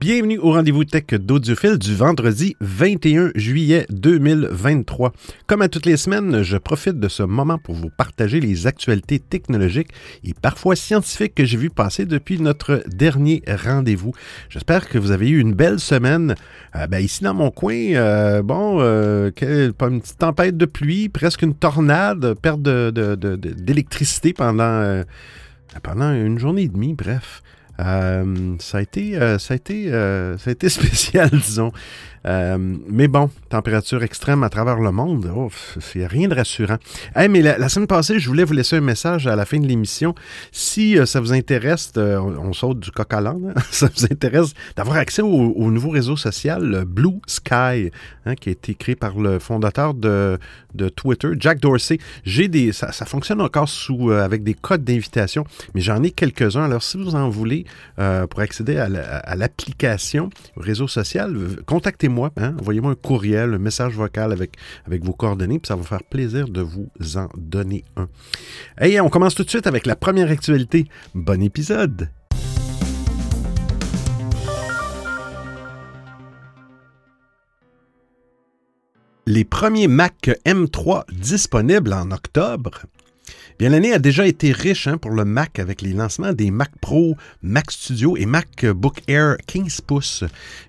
Bienvenue au rendez-vous tech d'Audiophile du vendredi 21 juillet 2023. Comme à toutes les semaines, je profite de ce moment pour vous partager les actualités technologiques et parfois scientifiques que j'ai vu passer depuis notre dernier rendez-vous. J'espère que vous avez eu une belle semaine. Euh, ben, ici dans mon coin, euh, bon, euh, pas une petite tempête de pluie, presque une tornade, perte d'électricité euh, pendant une journée et demie, bref. Euh, ça a été, euh, ça a été, euh, ça a été spécial, disons. Euh, mais bon, température extrême à travers le monde, oh, c'est rien de rassurant. Hey, mais la, semaine passée, je voulais vous laisser un message à la fin de l'émission. Si euh, ça vous intéresse, euh, on, saute du coq à l'âne, hein, ça vous intéresse d'avoir accès au, nouveau réseau social Blue Sky, hein, qui a été créé par le fondateur de, Twitter, Jack Dorsey. J'ai des, ça, fonctionne encore avec des codes d'invitation, mais j'en ai quelques-uns. Alors, si vous en voulez pour accéder à l'application, au réseau social, contactez-moi Hein. envoyez-moi un courriel, un message vocal avec, avec vos coordonnées, puis ça va faire plaisir de vous en donner un. Et on commence tout de suite avec la première actualité. Bon épisode! Les premiers Mac M3 disponibles en octobre Bien, l'année a déjà été riche hein, pour le Mac avec les lancements des Mac Pro, Mac Studio et MacBook Air 15 pouces.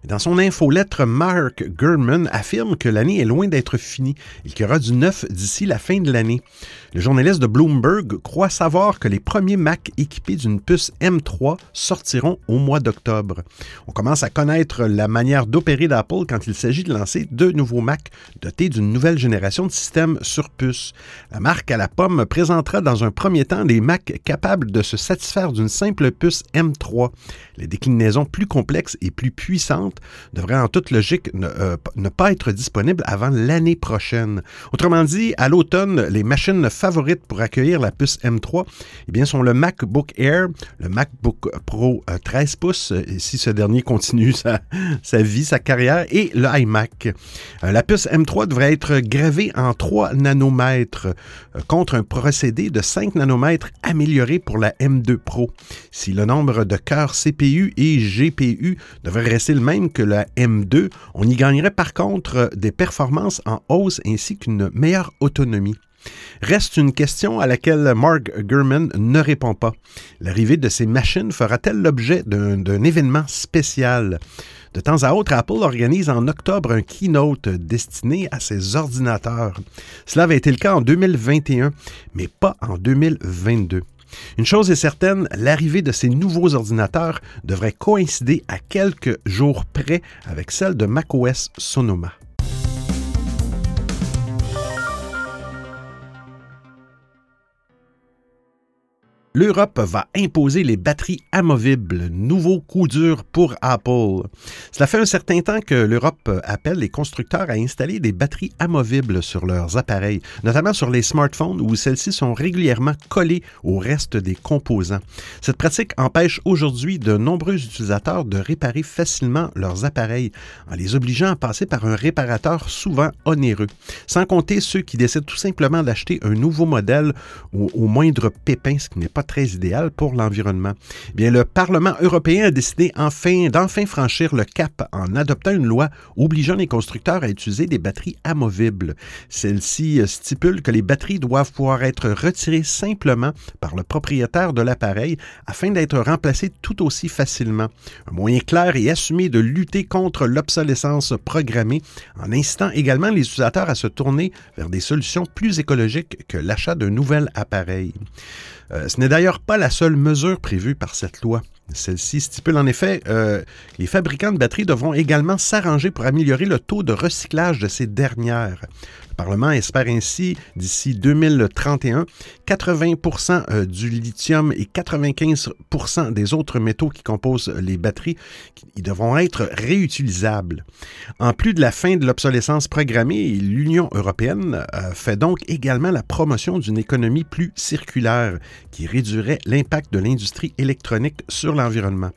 Dans son infolettre, Mark Gurman affirme que l'année est loin d'être finie et qu'il y aura du neuf d'ici la fin de l'année. Le journaliste de Bloomberg croit savoir que les premiers Mac équipés d'une puce M3 sortiront au mois d'octobre. On commence à connaître la manière d'opérer d'Apple quand il s'agit de lancer deux nouveaux Mac dotés d'une nouvelle génération de systèmes sur puce. La marque à la pomme présentera dans un premier temps des Mac capables de se satisfaire d'une simple puce M3. Les déclinaisons plus complexes et plus puissantes devraient en toute logique ne, euh, pas être disponibles avant l'année prochaine. Autrement dit, à l'automne, les machines favorites pour accueillir la puce M3 eh bien, sont le MacBook Air, le MacBook Pro 13 euh, pouces, euh, si ce dernier continue sa, sa vie, sa carrière, et le iMac. la puce M3 devrait être gravée en 3 nanomètres contre un procédé de 5 nanomètres amélioré pour la M2 Pro. Si le nombre de cœurs CPU et GPU devrait rester le même que la M2, on y gagnerait par contre des performances en hausse ainsi qu'une meilleure autonomie. Reste une question à laquelle Mark Gurman ne répond pas. L'arrivée de ces machines fera-t-elle l'objet d'un événement spécial? De temps à autre, Apple organise en octobre un keynote destiné à ses ordinateurs. Cela avait été le cas en 2021, mais pas en 2022. Une chose est certaine, l'arrivée de ces nouveaux ordinateurs devrait coïncider à quelques jours près avec celle de macOS Sonoma. l'Europe va imposer les batteries amovibles, nouveau coup dur pour Apple. Cela fait un certain temps que l'Europe appelle les constructeurs à installer des batteries amovibles sur leurs appareils, notamment sur les smartphones où celles-ci sont régulièrement collées au reste des composants. Cette pratique empêche aujourd'hui de nombreux utilisateurs de réparer facilement leurs appareils en les obligeant à passer par un réparateur souvent onéreux, sans compter ceux qui décident tout simplement d'acheter un nouveau modèle au, au moindre pépin, ce qui n'est pas très idéal pour l'environnement. Bien, le Parlement européen a décidé enfin d'enfin franchir le cap en adoptant une loi obligeant les constructeurs à utiliser des batteries amovibles. Celle-ci stipule que les batteries doivent pouvoir être retirées simplement par le propriétaire de l'appareil afin d'être remplacées tout aussi facilement. Un moyen clair et assumé de lutter contre l'obsolescence programmée en incitant également les utilisateurs à se tourner vers des solutions plus écologiques que l'achat d'un nouvel appareil. Euh, ce n'est d'ailleurs pas la seule mesure prévue par cette loi. Celle-ci stipule en effet euh, les fabricants de batteries devront également s'arranger pour améliorer le taux de recyclage de ces dernières. Parlement espère ainsi, d'ici 2031, 80% euh, du lithium et 95% des autres métaux qui composent les batteries qui devront être réutilisables. En plus de la fin de l'obsolescence programmée, l'Union européenne euh, fait donc également la promotion d'une économie plus circulaire qui réduirait l'impact de l'industrie électronique sur l'environnement.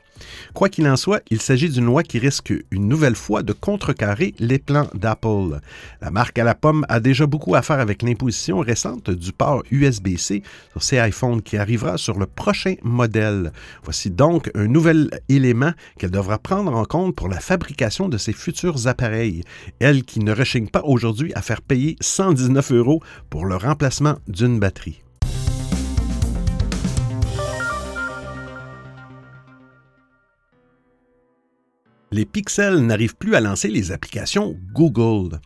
Quoi qu'il en soit, il s'agit d'une loi qui risque une nouvelle fois de contrecarrer les plans d'Apple. La marque à la pomme a déjà beaucoup à faire avec l'imposition récente du port USB-C sur ces iPhones qui arrivera sur le prochain modèle. Voici donc un nouvel élément qu'elle devra prendre en compte pour la fabrication de ses futurs appareils. Elle qui ne rechigne pas aujourd'hui à faire payer 119 euros pour le remplacement d'une batterie. Les pixels n'arrivent plus à lancer les applications Google.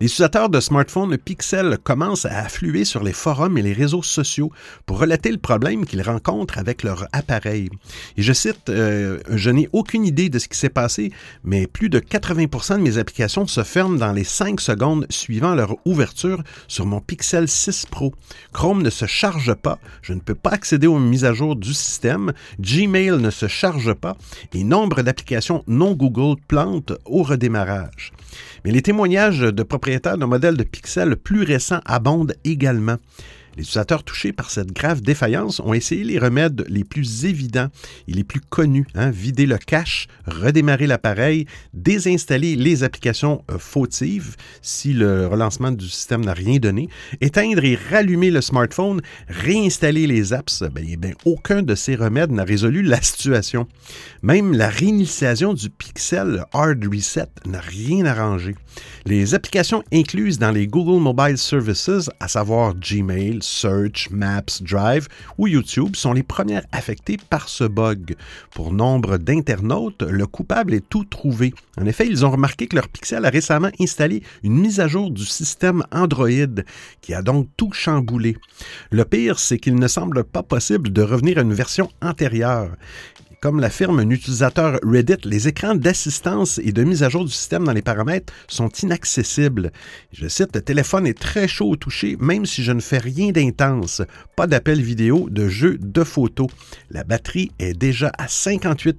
Les utilisateurs de smartphones Pixel commencent à affluer sur les forums et les réseaux sociaux pour relater le problème qu'ils rencontrent avec leur appareil. Et je cite, euh, je n'ai aucune idée de ce qui s'est passé, mais plus de 80% de mes applications se ferment dans les 5 secondes suivant leur ouverture sur mon Pixel 6 Pro. Chrome ne se charge pas, je ne peux pas accéder aux mises à jour du système, Gmail ne se charge pas et nombre d'applications non Google plantent au redémarrage. Mais les témoignages de propriétaires de modèles de pixels plus récents abondent également. Les utilisateurs touchés par cette grave défaillance ont essayé les remèdes les plus évidents et les plus connus. Hein. vider le cache, redémarrer l'appareil, désinstaller les applications euh, fautives si le relancement du système n'a rien donné, éteindre et rallumer le smartphone, réinstaller les apps. Ben, eh aucun de ces remèdes n'a résolu la situation. Même la réinitialisation du Pixel Hard Reset n'a rien arrangé. Les applications incluses dans les Google Mobile Services, à savoir Gmail, Search, Maps, Drive ou YouTube sont les premières affectées par ce bug. Pour nombre d'internautes, le coupable est tout trouvé. En effet, ils ont remarqué que leur Pixel a récemment installé une mise à jour du système Android qui a donc tout chamboulé. Le pire, c'est qu'il ne semble pas possible de revenir à une version antérieure. Comme l'affirme un utilisateur Reddit, les écrans d'assistance et de mise à jour du système dans les paramètres sont inaccessibles. Je cite, le téléphone est très chaud au toucher, même si je ne fais rien d'intense. Pas d'appel vidéo, de jeu, de photos. La batterie est déjà à 58%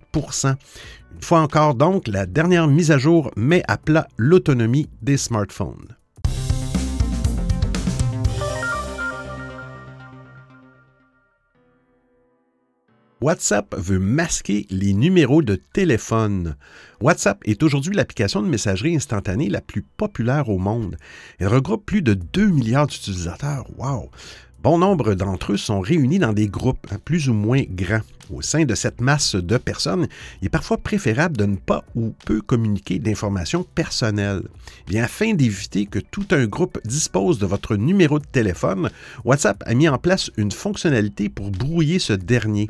Une fois encore donc, la dernière mise à jour met à plat l'autonomie des smartphones. WhatsApp veut masquer les numéros de téléphone. WhatsApp est aujourd'hui l'application de messagerie instantanée la plus populaire au monde. Elle regroupe plus de 2 milliards d'utilisateurs. Wow! Bon nombre d'entre eux sont réunis dans des groupes hein, plus ou moins grands. Au sein de cette masse de personnes, il est parfois préférable de ne pas ou peu communiquer d'informations personnelles. Bien, afin d'éviter que tout un groupe dispose de votre numéro de téléphone, WhatsApp a mis en place une fonctionnalité pour brouiller ce dernier.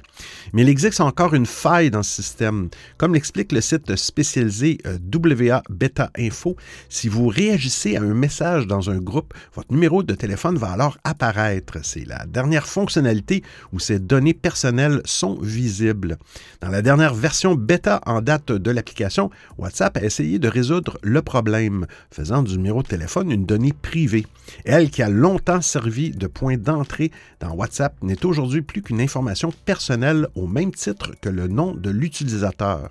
Mais il existe encore une faille dans ce système. Comme l'explique le site spécialisé euh, WA Beta Info, si vous réagissez à un message dans un groupe, votre numéro de téléphone va alors apparaître. C'est la dernière fonctionnalité où ces données personnelles sont visibles. Dans la dernière version bêta en date de l'application, WhatsApp a essayé de résoudre le problème, faisant du numéro de téléphone une donnée privée. Elle, qui a longtemps servi de point d'entrée dans WhatsApp, n'est aujourd'hui plus qu'une information personnelle au même titre que le nom de l'utilisateur.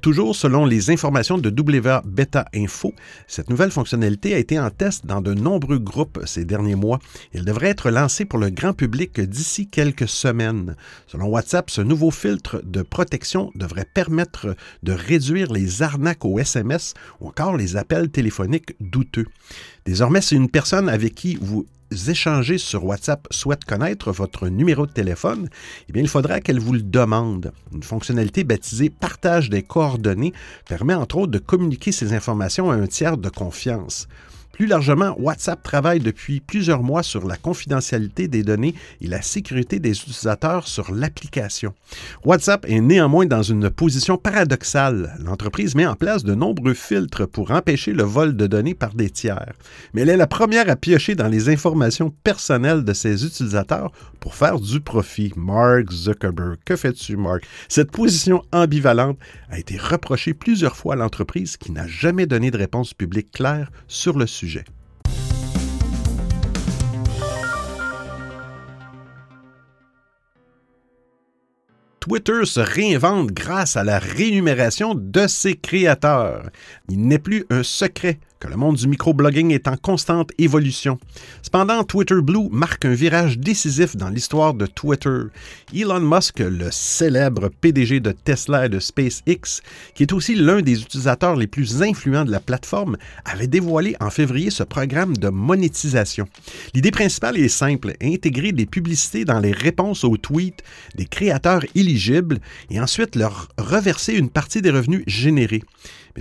Toujours selon les informations de WA Beta Info, cette nouvelle fonctionnalité a été en test dans de nombreux groupes ces derniers mois. Elle devrait être lancée pour le grand public d'ici quelques semaines. Selon WhatsApp, ce nouveau filtre de protection devrait permettre de réduire les arnaques au SMS ou encore les appels téléphoniques douteux. Désormais, si une personne avec qui vous échangez sur WhatsApp souhaite connaître votre numéro de téléphone, eh il faudra qu'elle vous le demande. Une fonctionnalité baptisée Partage des coordonnées permet entre autres de communiquer ces informations à un tiers de confiance. Plus largement, WhatsApp travaille depuis plusieurs mois sur la confidentialité des données et la sécurité des utilisateurs sur l'application. WhatsApp est néanmoins dans une position paradoxale. L'entreprise met en place de nombreux filtres pour empêcher le vol de données par des tiers. Mais elle est la première à piocher dans les informations personnelles de ses utilisateurs pour faire du profit. Mark Zuckerberg, que fais-tu, Mark? Cette position ambivalente a été reprochée plusieurs fois à l'entreprise qui n'a jamais donné de réponse publique claire sur le sujet. Twitter se réinvente grâce à la rémunération de ses créateurs. Il n'est plus un secret que le monde du microblogging est en constante évolution. Cependant, Twitter Blue marque un virage décisif dans l'histoire de Twitter. Elon Musk, le célèbre PDG de Tesla et de SpaceX, qui est aussi l'un des utilisateurs les plus influents de la plateforme, avait dévoilé en février ce programme de monétisation. L'idée principale est simple, intégrer des publicités dans les réponses aux tweets des créateurs éligibles et ensuite leur reverser une partie des revenus générés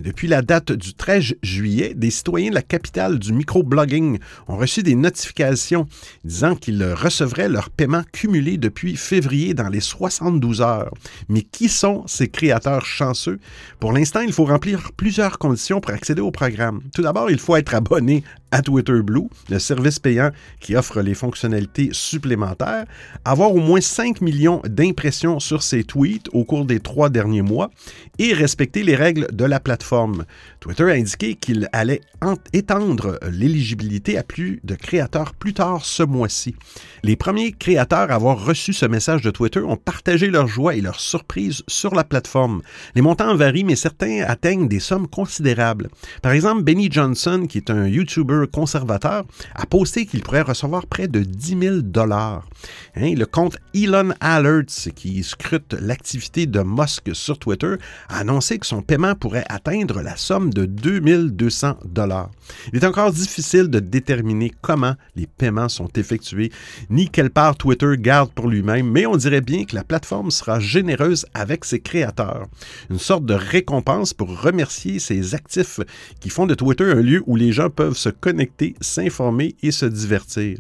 depuis la date du 13 juillet, citoyens de la capitale du microblogging ont reçu des notifications disant qu'ils recevraient leur paiement cumulé depuis février dans les 72 heures. Mais qui sont ces créateurs chanceux? Pour l'instant, il faut remplir plusieurs conditions pour accéder au programme. Tout d'abord, il faut être abonné à Twitter Blue, le service payant qui offre les fonctionnalités supplémentaires, avoir au moins 5 millions d'impressions sur ses tweets au cours des trois derniers mois et respecter les règles de la plateforme. Twitter a indiqué qu'il allait étendre l'éligibilité à plus de créateurs plus tard ce mois-ci. Les premiers créateurs à avoir reçu ce message de Twitter ont partagé leur joie et leur surprise sur la plateforme. Les montants varient, mais certains atteignent des sommes considérables. Par exemple, Benny Johnson, qui est un YouTuber conservateur, a posté qu'il pourrait recevoir près de 10 000 dollars. Hein, le compte Elon Alerts, qui scrute l'activité de Musk sur Twitter, a annoncé que son paiement pourrait atteindre la somme de 2200 dollars. Il est encore difficile de déterminer comment les paiements sont effectués, ni quelle part Twitter garde pour lui-même, mais on dirait bien que la plateforme sera généreuse avec ses créateurs. Une sorte de récompense pour remercier ses actifs qui font de Twitter un lieu où les gens peuvent se connecter, s'informer et se divertir.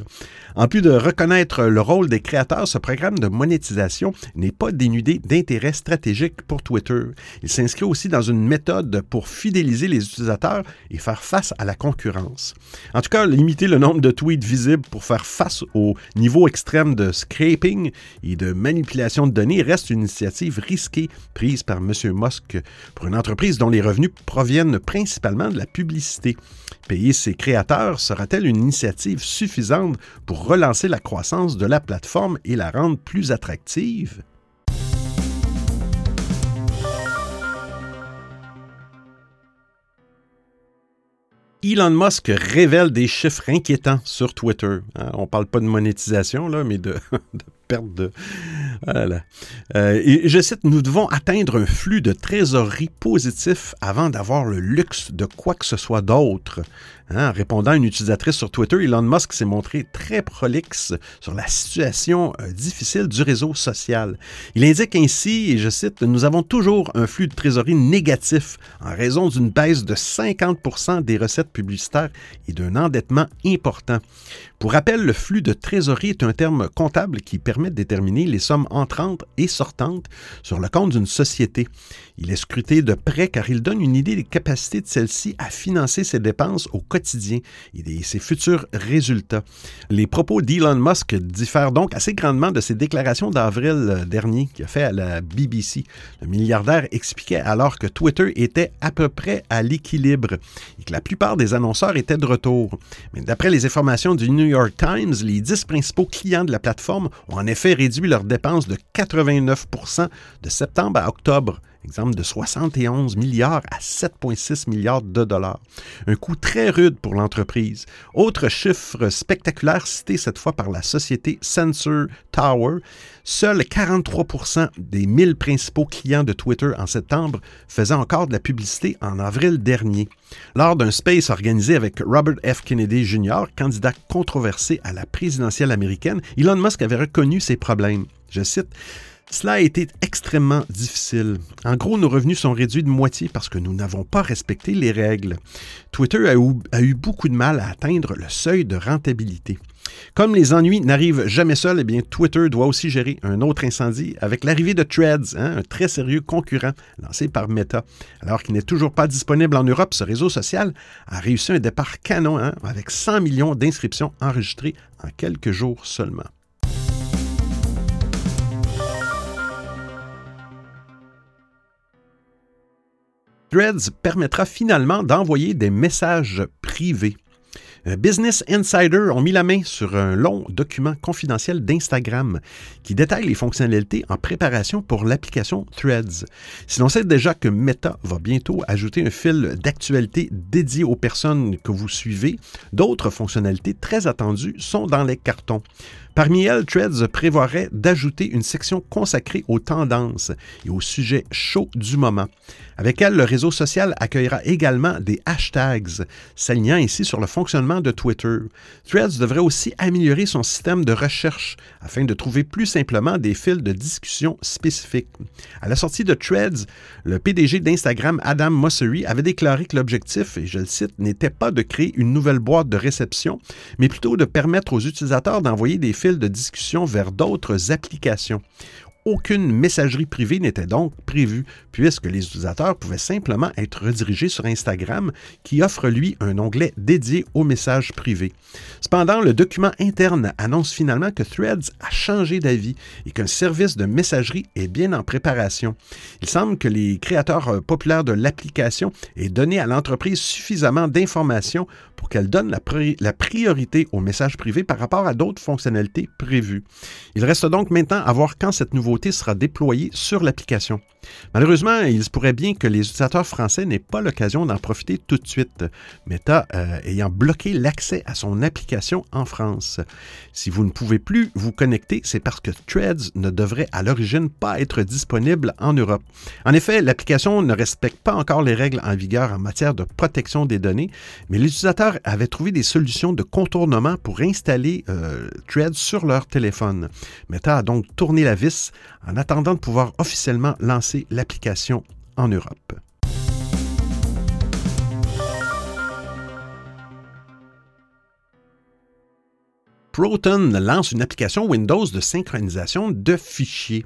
En plus de reconnaître le rôle des créateurs, ce programme de monétisation n'est pas dénudé d'intérêt stratégique pour Twitter. Il s'inscrit aussi dans une méthode pour fidéliser les utilisateurs et faire face à la concurrence. En tout cas, limiter le nombre de tweets visibles pour faire face au niveau extrême de scraping et de manipulation de données reste une initiative risquée prise par M. Musk pour une entreprise dont les revenus proviennent principalement de la publicité. Payer ses créateurs sera-t-elle une initiative suffisante pour relancer la croissance de la plateforme et la rendre plus attractive? Elon Musk révèle des chiffres inquiétants sur Twitter. Hein, on ne parle pas de monétisation, là, mais de, perte de... Voilà. Euh, et je cite, nous devons atteindre un flux de trésorerie positif avant d'avoir le luxe de quoi que ce soit d'autre. Hein, en répondant à une utilisatrice sur Twitter, Elon Musk s'est montré très prolixe sur la situation euh, difficile du réseau social. Il indique ainsi, et je cite, Nous avons toujours un flux de trésorerie négatif en raison d'une baisse de 50% des recettes publicitaires et d'un endettement important. Pour rappel, le flux de trésorerie est un terme comptable qui permet de déterminer les sommes entrantes et sortantes sur le compte d'une société. Il est scruté de près car il donne une idée des capacités de celle-ci à financer ses dépenses au quotidien et ses futurs résultats. Les propos d'Elon Musk diffèrent donc assez grandement de ses déclarations d'avril dernier qu'il a fait à la BBC. Le milliardaire expliquait alors que Twitter était à peu près à l'équilibre et que la plupart des annonceurs étaient de retour. Mais d'après les informations du New York Times, les 10 principaux clients de la plateforme ont en effet réduit leurs dépenses de 89% de septembre à octobre exemple de 71 milliards à 7,6 milliards de dollars. Un coût très rude pour l'entreprise. Autre chiffre spectaculaire cité cette fois par la société Sensor Tower, seuls 43% des 1000 principaux clients de Twitter en septembre faisaient encore de la publicité en avril dernier. Lors d'un space organisé avec Robert F. Kennedy Jr., candidat controversé à la présidentielle américaine, Elon Musk avait reconnu ses problèmes. Je cite cela a été extrêmement difficile. En gros, nos revenus sont réduits de moitié parce que nous n'avons pas respecté les règles. Twitter a eu, beaucoup de mal à atteindre le seuil de rentabilité. Comme les ennuis n'arrivent jamais seuls, eh bien, Twitter doit aussi gérer un autre incendie avec l'arrivée de Threads, hein, un très sérieux concurrent lancé par Meta. Alors qu'il n'est toujours pas disponible en Europe, ce réseau social a réussi un départ canon hein, avec 100 millions d'inscriptions enregistrées en quelques jours seulement. Threads permettra finalement d'envoyer des messages privés. Euh, Business Insider ont mis la main sur un long document confidentiel d'Instagram qui détaille les fonctionnalités en préparation pour l'application Threads. Si l'on sait déjà que Meta va bientôt ajouter un fil d'actualité dédié aux personnes que vous suivez, d'autres fonctionnalités très attendues sont dans les cartons. Parmi elles, Threads prévoirait d'ajouter une section consacrée aux tendances et aux sujets chauds du moment. Avec elle, le réseau social accueillera également des hashtags, s'alignant ici sur le fonctionnement de Twitter. Threads devrait aussi améliorer son système de recherche afin de trouver plus simplement des fils de discussion spécifiques. À la sortie de Threads, le PDG d'Instagram, Adam Mosseri, avait déclaré que l'objectif, et je le cite, n'était pas de créer une nouvelle boîte de réception, mais plutôt de permettre aux utilisateurs d'envoyer des fils de discussion vers d'autres applications. Aucune messagerie privée n'était donc prévue, puisque les utilisateurs pouvaient simplement être redirigés sur Instagram, qui offre lui un onglet dédié aux messages privés. Cependant, le document interne annonce finalement que Threads a changé d'avis et qu'un service de messagerie est bien en préparation. Il semble que les créateurs euh, populaires de l'application aient donné à l'entreprise suffisamment d'informations pour qu'elle donne la, priorité aux messages privés par rapport à d'autres fonctionnalités prévues. Il reste donc maintenant à voir quand cette nouveauté sera déployé sur l'application. Malheureusement, il se pourrait bien que les utilisateurs français n'aient pas l'occasion d'en profiter tout de suite, Meta euh, ayant bloqué l'accès à son application en France. Si vous ne pouvez plus vous connecter, c'est parce que Threads ne devrait à l'origine pas être disponible en Europe. En effet, l'application ne respecte pas encore les règles en vigueur en matière de protection des données, mais les utilisateurs avaient trouvé des solutions de contournement pour installer euh, Threads sur leur téléphone. Meta a donc tourné la vis en attendant de pouvoir officiellement lancer l'application en Europe. Proton lance une application Windows de synchronisation de fichiers.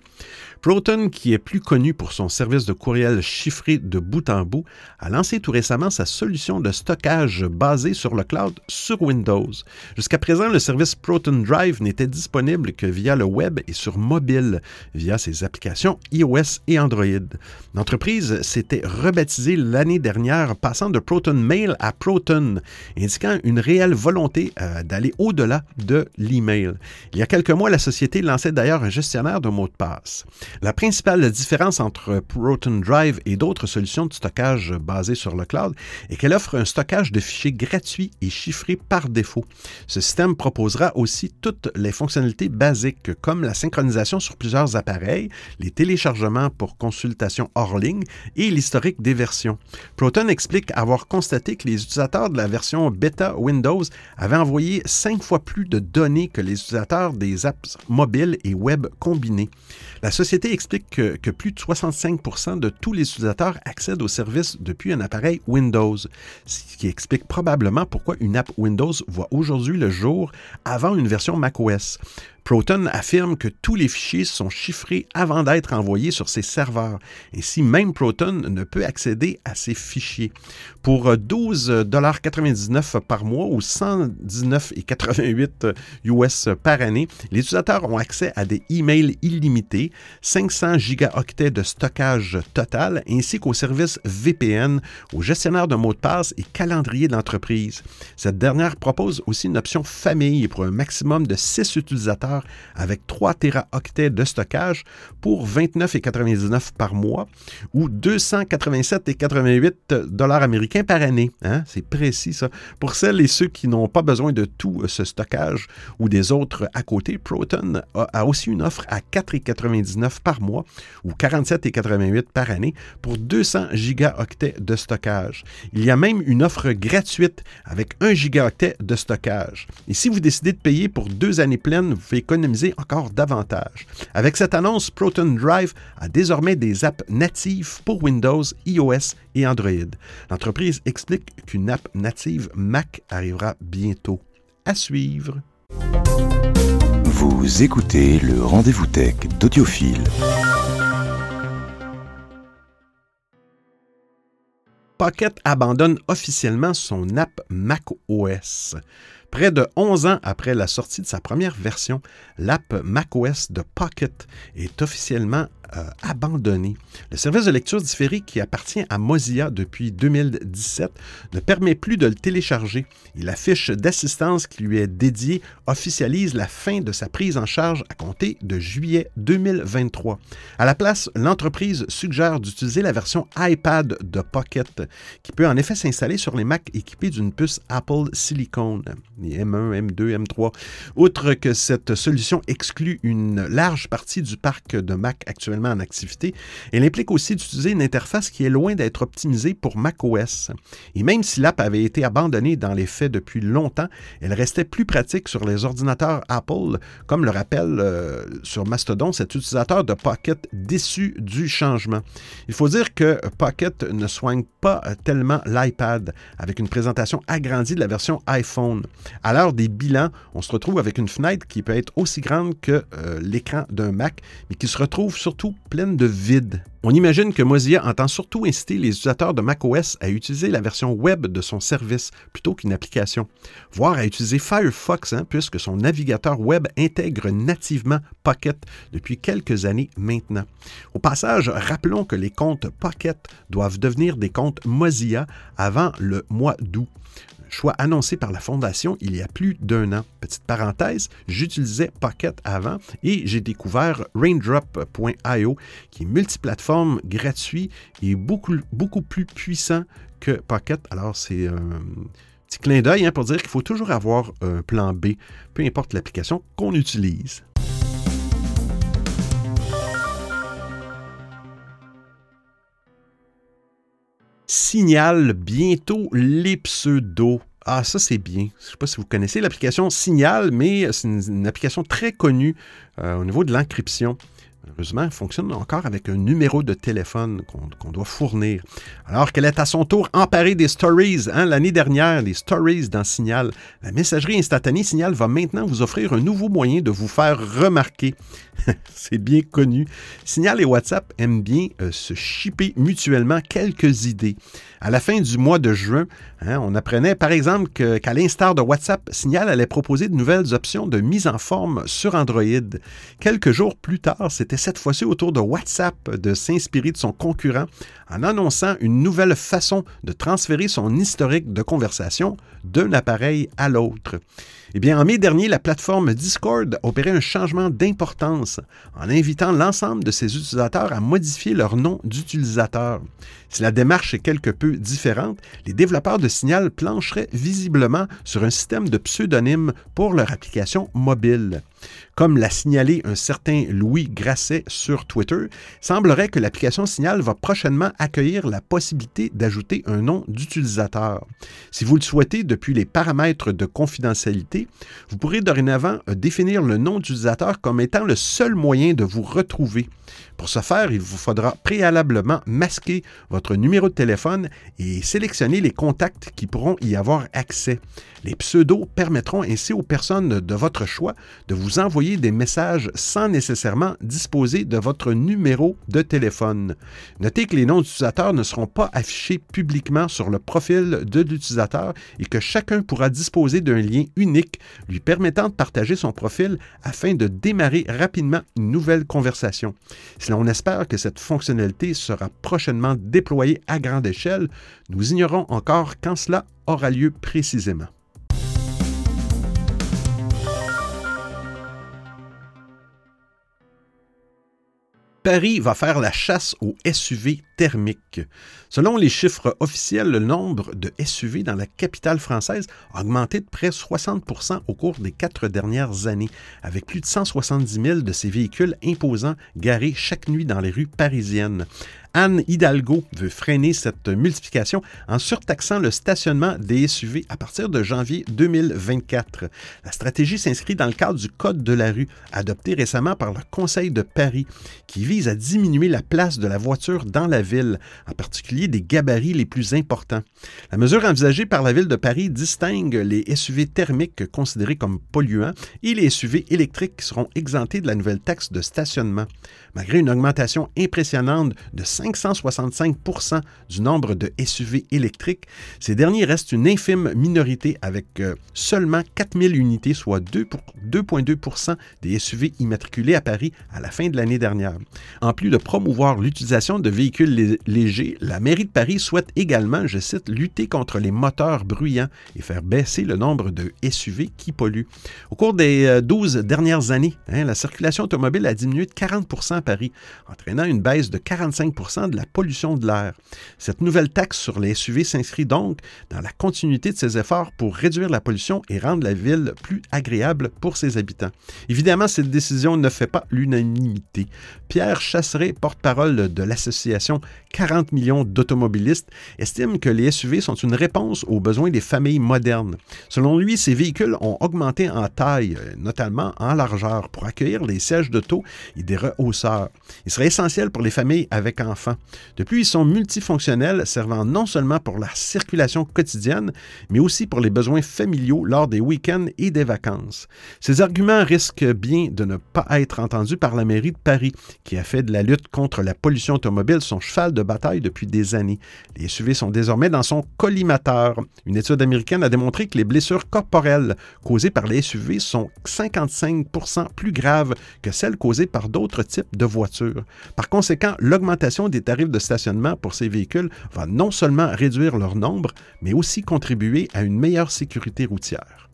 Proton, qui est plus connu pour son service de courriel chiffré de bout en bout, a lancé tout récemment sa solution de stockage basée sur le cloud sur Windows. Jusqu'à présent, le service Proton Drive n'était disponible que via le web et sur mobile, via ses applications iOS et Android. L'entreprise s'était rebaptisée l'année dernière, passant de Proton Mail à Proton, indiquant une réelle volonté euh, d'aller au-delà de l'email. Il y a quelques mois, la société lançait d'ailleurs un gestionnaire de mots de passe. La principale différence entre Proton Drive et d'autres solutions de stockage basées sur le cloud est qu'elle offre un stockage de fichiers gratuit et chiffré par défaut. Ce système proposera aussi toutes les fonctionnalités basiques comme la synchronisation sur plusieurs appareils, les téléchargements pour consultation hors ligne et l'historique des versions. Proton explique avoir constaté que les utilisateurs de la version bêta Windows avaient envoyé cinq fois plus de données que les utilisateurs des apps mobiles et web combinés. La société explique que, plus de 65% de tous les utilisateurs accèdent au service depuis un appareil Windows, ce qui explique probablement pourquoi une app Windows voit aujourd'hui le jour avant une version macOS. Proton affirme que tous les fichiers sont chiffrés avant d'être envoyés sur ses serveurs. Ainsi, même Proton ne peut accéder à ces fichiers. Pour 12,99 par mois ou 119,88 US par année, les utilisateurs ont accès à des emails illimités, 500 gigaoctets de stockage total, ainsi qu'au service VPN, au gestionnaire de mots de passe et calendrier d'entreprise. Cette dernière propose aussi une option famille pour un maximum de 6 utilisateurs avec 3 téraoctets de stockage pour 29,99 par mois ou 287,88 dollars américains par année. Hein? C'est précis ça. Pour celles et ceux qui n'ont pas besoin de tout ce stockage ou des autres à côté, Proton a, aussi une offre à 4,99 par mois ou 47,88 par année pour 200 gigaoctets de stockage. Il y a même une offre gratuite avec 1 gigaoctet de stockage. Et si vous décidez de payer pour deux années pleines, vous pouvez économiser encore davantage. Avec cette annonce, Proton Drive a désormais des apps natives pour Windows, iOS et Android. L'entreprise explique qu'une app native Mac arrivera bientôt. À suivre. Vous écoutez le rendez-vous tech d'Audiophile. Pocket abandonne officiellement son app macOS. Près de 11 ans après la sortie de sa première version, l'app macOS de Pocket est officiellement euh, abandonné. Le service de lecture différé qui appartient à Mozilla depuis 2017 ne permet plus de le télécharger et la fiche d'assistance qui lui est dédiée officialise la fin de sa prise en charge à compter de juillet 2023. À la place, l'entreprise suggère d'utiliser la version iPad de Pocket qui peut en effet s'installer sur les Mac équipés d'une puce Apple Silicon, les M1, M2, M3. Outre que cette solution exclut une large partie du parc de Mac actuellement en activité, elle implique aussi d'utiliser une interface qui est loin d'être optimisée pour macOS. Et même si l'app avait été abandonnée dans les faits depuis longtemps, elle restait plus pratique sur les ordinateurs Apple, comme le rappelle euh, sur Mastodon cet utilisateur de Pocket déçu du changement. Il faut dire que Pocket ne soigne pas tellement l'iPad avec une présentation agrandie de la version iPhone. À l'heure des bilans, on se retrouve avec une fenêtre qui peut être aussi grande que euh, l'écran d'un Mac, mais qui se retrouve surtout pleine de vide. On imagine que Mozilla entend surtout inciter les utilisateurs de macOS à utiliser la version web de son service plutôt qu'une application, voire à utiliser Firefox, hein, puisque son navigateur web intègre nativement Pocket depuis quelques années maintenant. Au passage, rappelons que les comptes Pocket doivent devenir des comptes Mozilla avant le mois d'août choix annoncé par la Fondation il y a plus d'un an. Petite parenthèse, j'utilisais Pocket avant et j'ai découvert Raindrop.io qui est multiplateforme gratuit et beaucoup, plus puissant que Pocket. Alors, c'est un petit clin d'œil hein, pour dire qu'il faut toujours avoir un plan B, peu importe l'application qu'on utilise. Signal bientôt les pseudos. Ah, ça, c'est bien. Je ne sais pas si vous connaissez l'application Signal, mais c'est une, application très connue euh, au niveau de l'encryption. Heureusement, elle fonctionne encore avec un numéro de téléphone qu'on doit fournir. Alors qu'elle est à son tour emparée des stories. Hein, L'année dernière, les stories dans Signal. La messagerie instantanée Signal va maintenant vous offrir un nouveau moyen de vous faire remarquer. C'est bien connu. Signal et WhatsApp aiment bien euh, se shipper mutuellement quelques idées. À la fin du mois de juin, hein, on apprenait par exemple qu'à l'instar de WhatsApp, Signal allait proposer de nouvelles options de mise en forme sur Android. Quelques jours plus tard, cette fois-ci au tour de WhatsApp de s'inspirer de son concurrent en annonçant une nouvelle façon de transférer son historique de conversation d'un appareil à l'autre. Eh bien, en mai dernier, la plateforme Discord opéré un changement d'importance en invitant l'ensemble de ses utilisateurs à modifier leur nom d'utilisateur. Si la démarche est quelque peu différente, les développeurs de Signal plancheraient visiblement sur un système de pseudonymes pour leur application mobile. Comme l'a signalé un certain Louis Grasset sur Twitter, semblerait que l'application Signal va prochainement accueillir la possibilité d'ajouter un nom d'utilisateur. Si vous le souhaitez depuis les paramètres de confidentialité, vous pourrez dorénavant définir le nom d'utilisateur comme étant le seul moyen de vous retrouver. Pour ce faire, il vous faudra préalablement masquer votre numéro de téléphone et sélectionner les contacts qui pourront y avoir accès. Les pseudos permettront ainsi aux personnes de votre choix de vous envoyer des messages sans nécessairement disposer de votre numéro de téléphone. Notez que les noms d'utilisateurs ne seront pas affichés publiquement sur le profil de l'utilisateur et que chacun pourra disposer d'un lien unique lui permettant de partager son profil afin de démarrer rapidement une nouvelle conversation. L'on espère que cette fonctionnalité sera prochainement déployée à grande échelle, nous ignorons encore quand cela aura lieu précisément. Paris va faire la chasse aux SUV thermiques. Selon les chiffres officiels, le nombre de SUV dans la capitale française a augmenté de près de 60% au cours des quatre dernières années, avec plus de 170 000 de ces véhicules imposants garés chaque nuit dans les rues parisiennes. Anne Hidalgo veut freiner cette multiplication en surtaxant le stationnement des SUV à partir de janvier 2024. La stratégie s'inscrit dans le cadre du Code de la rue, adopté récemment par le Conseil de Paris, qui vise à diminuer la place de la voiture dans la en particulier des gabarits les plus importants. La mesure envisagée par la ville de Paris distingue les SUV thermiques considérés comme polluants et les SUV électriques qui seront exemptés de la nouvelle taxe de stationnement. Malgré une augmentation impressionnante de 565% du nombre de SUV électriques, ces derniers restent une infime minorité avec euh, seulement 4000 unités, soit 2,2% des SUV immatriculés à Paris à la fin de l'année dernière. En plus de promouvoir l'utilisation de véhicules légers, la mairie de Paris souhaite également, je cite, lutter contre les moteurs bruyants et faire baisser le nombre de SUV qui polluent. Au cours des 12 euh, dernières années, hein, la circulation automobile a diminué de 40% à Paris, entraînant une baisse de 45% de la pollution de l'air. Cette nouvelle taxe sur les SUV s'inscrit donc dans la continuité de ces efforts pour réduire la pollution et rendre la ville plus agréable pour ses habitants. Évidemment, cette décision ne fait pas l'unanimité. Pierre Chasseret, porte-parole de l'association 40 millions d'automobilistes, estime que les SUV sont une réponse aux besoins des familles modernes. Selon lui, ces véhicules ont augmenté en taille, notamment en largeur, pour accueillir les sièges d'auto et des rehausseurs. Il serait essentiel pour les familles avec enfants. De plus, ils sont multifonctionnels, servant non seulement pour la circulation quotidienne, mais aussi pour les besoins familiaux lors des week-ends et des vacances. Ces arguments risquent bien de ne pas être entendus par la mairie de Paris, qui a fait de la lutte contre la pollution automobile son de bataille depuis des années. Les SUV sont désormais dans son collimateur. Une étude américaine a démontré que les blessures corporelles causées par les SUV sont 55% plus graves que celles causées par d'autres types de voitures. Par conséquent, l'augmentation des tarifs de stationnement pour ces véhicules va non seulement réduire leur nombre, mais aussi contribuer à une meilleure sécurité routière.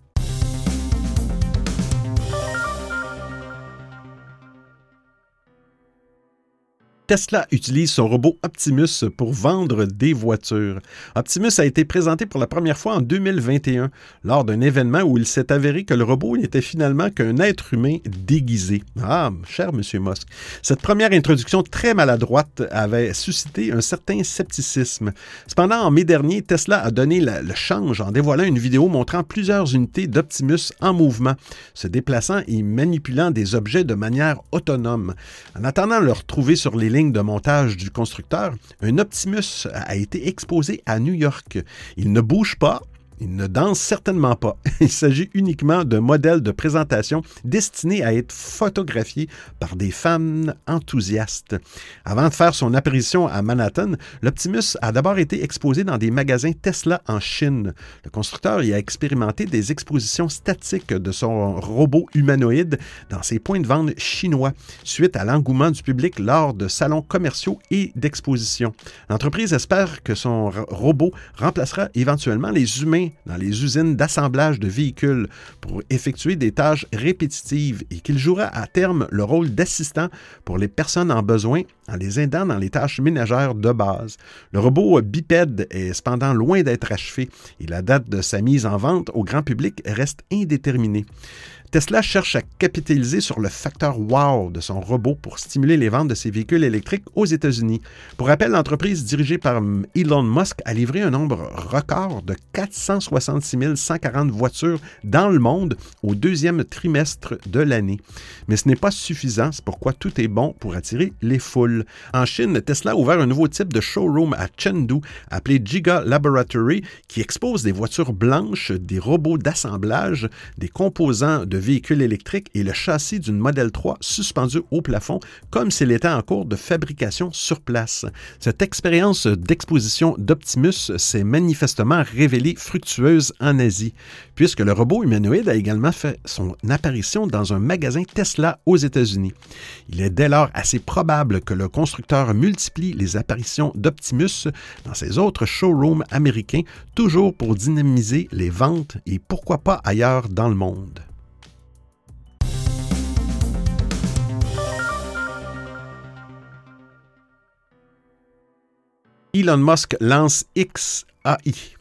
Tesla utilise son robot Optimus pour vendre des voitures. Optimus a été présenté pour la première fois en 2021 lors d'un événement où il s'est avéré que le robot n'était finalement qu'un être humain déguisé. Ah, cher Monsieur Musk. Cette première introduction très maladroite avait suscité un certain scepticisme. Cependant, en mai dernier, Tesla a donné le change en dévoilant une vidéo montrant plusieurs unités d'Optimus en mouvement, se déplaçant et manipulant des objets de manière autonome. En attendant de le sur les de montage du constructeur, un Optimus a été exposé à New York. Il ne bouge pas, il ne danse certainement pas. Il s'agit uniquement d'un modèle de présentation destiné à être photographié par des femmes enthousiastes. Avant de faire son apparition à Manhattan, l'Optimus a d'abord été exposé dans des magasins Tesla en Chine. Le constructeur y a expérimenté des expositions statiques de son robot humanoïde dans ses points de vente chinois, suite à l'engouement du public lors de salons commerciaux et d'expositions. L'entreprise espère que son robot remplacera éventuellement les humains dans les usines d'assemblage de véhicules pour effectuer des tâches répétitives et qu'il jouera à terme le rôle d'assistant pour les personnes en besoin en les aidant dans les tâches ménagères de base. Le robot bipède est cependant loin d'être achevé et la date de sa mise en vente au grand public reste indéterminée. Tesla cherche à capitaliser sur le facteur wow de son robot pour stimuler les ventes de ses véhicules électriques aux États-Unis. Pour rappel, l'entreprise dirigée par Elon Musk a livré un nombre record de 466 140 voitures dans le monde au deuxième trimestre de l'année. Mais ce n'est pas suffisant, c'est pourquoi tout est bon pour attirer les foules. En Chine, Tesla a ouvert un nouveau type de showroom à Chengdu appelé Giga Laboratory qui expose des voitures blanches, des robots d'assemblage, des composants de véhicule électrique et le châssis d'une Model 3 suspendu au plafond comme s'il était en cours de fabrication sur place. Cette expérience d'exposition d'Optimus s'est manifestement révélée fructueuse en Asie, puisque le robot humanoïde a également fait son apparition dans un magasin Tesla aux États-Unis. Il est dès lors assez probable que le constructeur multiplie les apparitions d'Optimus dans ses autres showrooms américains, toujours pour dynamiser les ventes et pourquoi pas ailleurs dans le monde. Elon Musk lance XAI.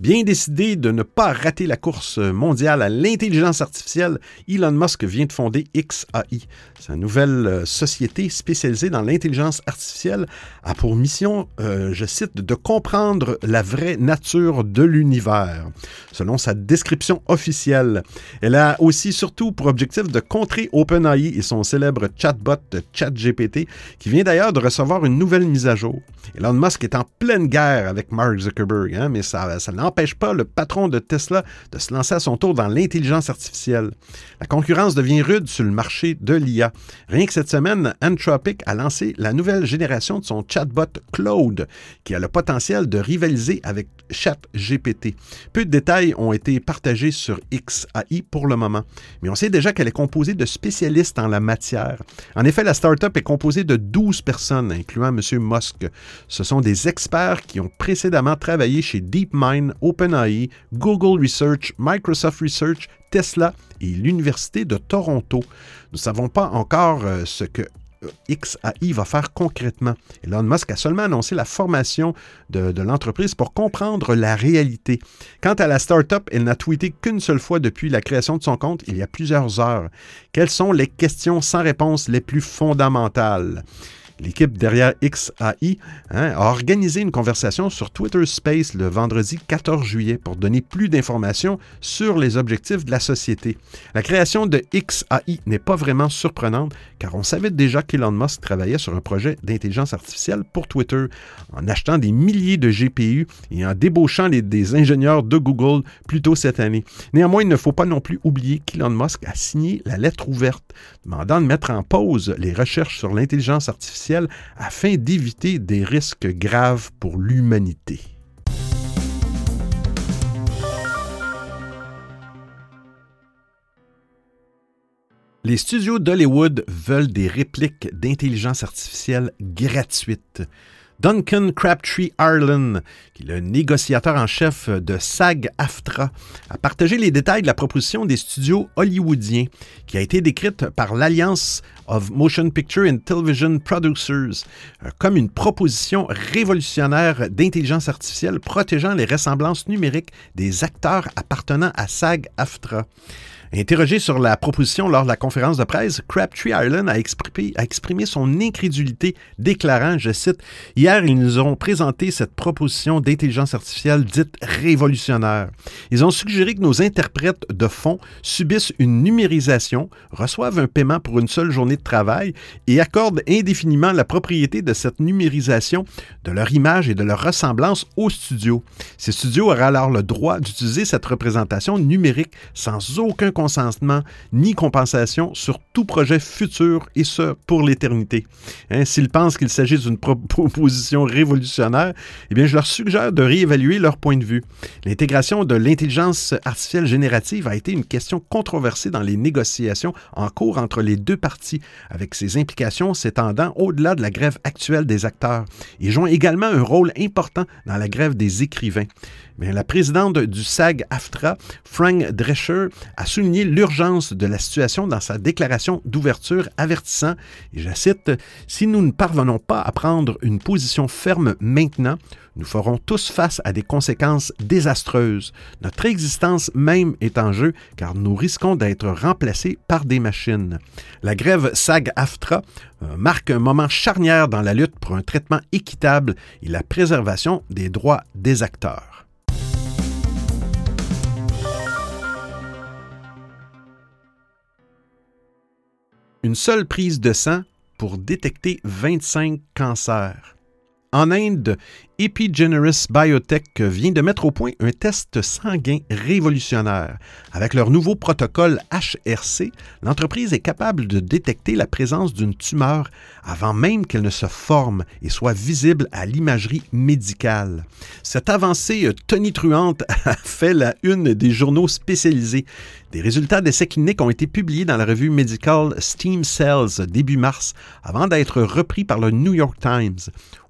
Bien décidé de ne pas rater la course mondiale à l'intelligence artificielle, Elon Musk vient de fonder XAI. Sa nouvelle euh, société spécialisée dans l'intelligence artificielle a pour mission, euh, je cite, de comprendre la vraie nature de l'univers. Selon sa description officielle, elle a aussi surtout pour objectif de contrer OpenAI et son célèbre chatbot ChatGPT, qui vient d'ailleurs de recevoir une nouvelle mise à jour. Elon Musk est en pleine guerre avec Mark Zuckerberg, hein, mais ça, ça n'empêche pas le patron de Tesla de se lancer à son tour dans l'intelligence artificielle. La concurrence devient rude sur le marché de l'IA. Rien que cette semaine, Anthropic a lancé la nouvelle génération de son chatbot Claude, qui a le potentiel de rivaliser avec ChatGPT. Peu de détails ont été partagés sur XAI pour le moment, mais on sait déjà qu'elle est composée de spécialistes en la matière. En effet, la startup est composée de 12 personnes, incluant M. Musk. Ce sont des experts qui ont précédemment travaillé chez DeepMind, OpenAI, Google Research, Microsoft Research, Tesla et l'Université de Toronto. Nous ne savons pas encore euh, ce que euh, XAI va faire concrètement. Elon Musk a seulement annoncé la formation de, de l'entreprise pour comprendre la réalité. Quant à la startup, elle n'a tweeté qu'une seule fois depuis la création de son compte il y a plusieurs heures. Quelles sont les questions sans réponse les plus fondamentales? L'équipe derrière XAI hein, a organisé une conversation sur Twitter Space le vendredi 14 juillet pour donner plus d'informations sur les objectifs de la société. La création de XAI n'est pas vraiment surprenante car on savait déjà qu'Elon Musk travaillait sur un projet d'intelligence artificielle pour Twitter en achetant des milliers de GPU et en débauchant des ingénieurs de Google plus tôt cette année. Néanmoins, il ne faut pas non plus oublier qu'Elon Musk a signé la lettre ouverte demandant de mettre en pause les recherches sur l'intelligence artificielle afin d'éviter des risques graves pour l'humanité. Les studios d'Hollywood veulent des répliques d'intelligence artificielle gratuites. Duncan Crabtree Ireland, qui est le négociateur en chef de SAG-AFTRA, a partagé les détails de la proposition des studios hollywoodiens, qui a été décrite par l'Alliance of Motion Picture and Television Producers euh, comme une proposition révolutionnaire d'intelligence artificielle protégeant les ressemblances numériques des acteurs appartenant à SAG-AFTRA. Interrogé sur la proposition lors de la conférence de presse, Crabtree Ireland a exprimé, son incrédulité, déclarant, je cite, Hier, ils nous ont présenté cette proposition d'intelligence artificielle dite révolutionnaire. Ils ont suggéré que nos interprètes de fond subissent une numérisation, reçoivent un paiement pour une seule journée de travail et accordent indéfiniment la propriété de cette numérisation de leur image et de leur ressemblance aux studios. Ces studios auraient alors le droit d'utiliser cette représentation numérique sans aucun ni compensation sur tout projet futur et ce pour l'éternité. Hein, S'ils pensent qu'il s'agit d'une proposition révolutionnaire, eh bien, je leur suggère de réévaluer leur point de vue. L'intégration de l'intelligence artificielle générative a été une question controversée dans les négociations en cours entre les deux parties, avec ses implications s'étendant au-delà de la grève actuelle des acteurs et jouant également un rôle important dans la grève des écrivains. La présidente du SAG-AFTRA, Frank Drescher, a souligné l'urgence de la situation dans sa déclaration d'ouverture, avertissant, et je cite, Si nous ne parvenons pas à prendre une position ferme maintenant, nous ferons tous face à des conséquences désastreuses. Notre existence même est en jeu car nous risquons d'être remplacés par des machines. La grève SAG-AFTRA euh, marque un moment charnière dans la lutte pour un traitement équitable et la préservation des droits des acteurs. Une seule prise de sang pour détecter 25 cancers. En Inde, Epigeneris Biotech vient de mettre au point un test sanguin révolutionnaire. Avec leur nouveau protocole HRC, l'entreprise est capable de détecter la présence d'une tumeur avant même qu'elle ne se forme et soit visible à l'imagerie médicale. Cette avancée tonitruante a fait la une des journaux spécialisés. Des résultats d'essais cliniques ont été publiés dans la revue médicale Steam Cells début mars avant d'être repris par le New York Times.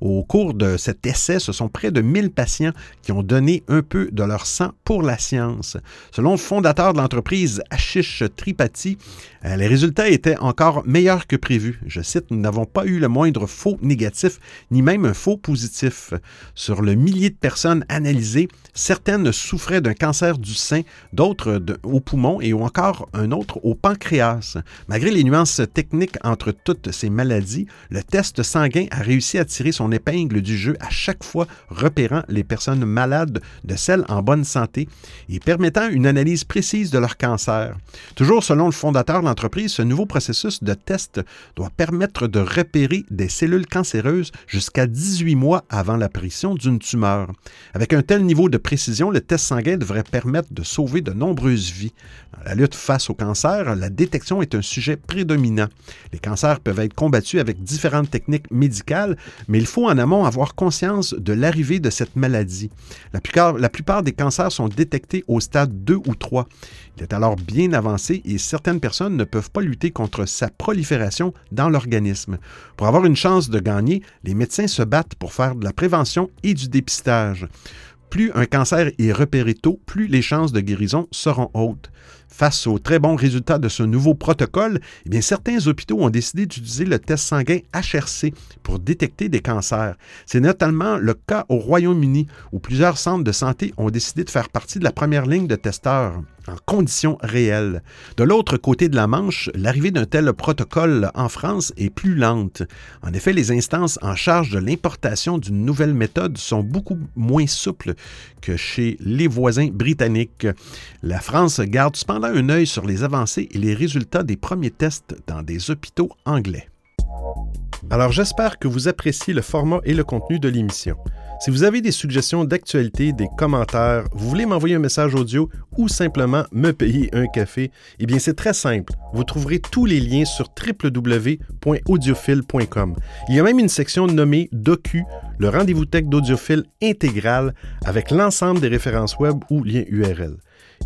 Au cours de cet essai ce sont près de 1000 patients qui ont donné un peu de leur sang pour la science. Selon le fondateur de l'entreprise, Ashish Tripathi, euh, les résultats étaient encore meilleurs que prévu. Je cite, Nous n'avons pas eu le moindre faux négatif, ni même un faux positif. Sur le millier de personnes analysées, certaines souffraient d'un cancer du sein, d'autres au poumon et encore un autre au pancréas. Malgré les nuances techniques entre toutes ces maladies, le test sanguin a réussi à tirer son épingle du jeu à chaque fois, repérant les personnes malades de celles en bonne santé et permettant une analyse précise de leur cancer. Toujours selon le fondateur de l'entreprise, ce nouveau processus de test doit permettre de repérer des cellules cancéreuses jusqu'à 18 mois avant l'apparition d'une tumeur. Avec un tel niveau de précision, le test sanguin devrait permettre de sauver de nombreuses vies. Dans la lutte face au cancer, la détection est un sujet prédominant. Les cancers peuvent être combattus avec différentes techniques médicales, mais il faut en amont avoir conscience de l'arrivée de cette maladie. La plupart, des cancers sont détectés au stade 2 ou 3. Il est alors bien avancé et certaines personnes ne peuvent pas lutter contre sa prolifération dans l'organisme. Pour avoir une chance de gagner, les médecins se battent pour faire de la prévention et du dépistage. Plus un cancer est repéré tôt, plus les chances de guérison seront hautes. Face aux très bons résultats de ce nouveau protocole, eh certains hôpitaux ont décidé d'utiliser le test sanguin HRC pour détecter des cancers. C'est notamment le cas au Royaume-Uni, où plusieurs centres de santé ont décidé de faire partie de la première ligne de testeurs en conditions réelles. De l'autre côté de la Manche, l'arrivée d'un tel protocole en France est plus lente. En effet, les instances en charge de l'importation d'une nouvelle méthode sont beaucoup moins souples que chez les voisins britanniques. La France garde cependant un œil sur les avancées et les résultats des premiers tests dans des hôpitaux anglais. Alors j'espère que vous appréciez le format et le contenu de l'émission. Si vous avez des suggestions d'actualité, des commentaires, vous voulez m'envoyer un message audio ou simplement me payer un café, eh bien c'est très simple. Vous trouverez tous les liens sur www.audiophile.com. Il y a même une section nommée Docu, le rendez-vous tech d'audiophile intégral avec l'ensemble des références web ou liens URL.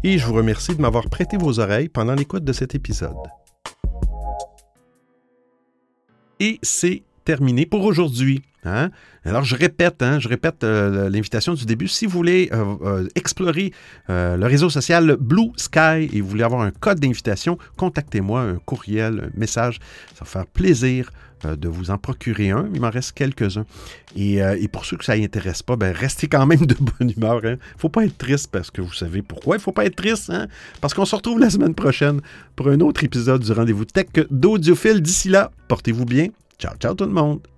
Et je vous remercie de m'avoir prêté vos oreilles pendant l'écoute de cet épisode. Et c'est terminé pour aujourd'hui. Hein? Alors, je répète, hein, je répète euh, l'invitation du début. Si vous voulez euh, euh, explorer le réseau social Blue Sky et vous voulez avoir un code d'invitation, contactez-moi, un courriel, un message. Ça va faire plaisir de vous en procurer un. Il m'en reste quelques-uns. Et, pour ceux que ça n'intéresse pas, ben, restez quand même de bonne humeur. Il hein. ne faut pas être triste parce que vous savez pourquoi il ne faut pas être triste. Hein? Parce qu'on se retrouve la semaine prochaine pour un autre épisode du Rendez-vous Tech d'Audiophile. D'ici là, portez-vous bien. Ciao, ciao tout le monde.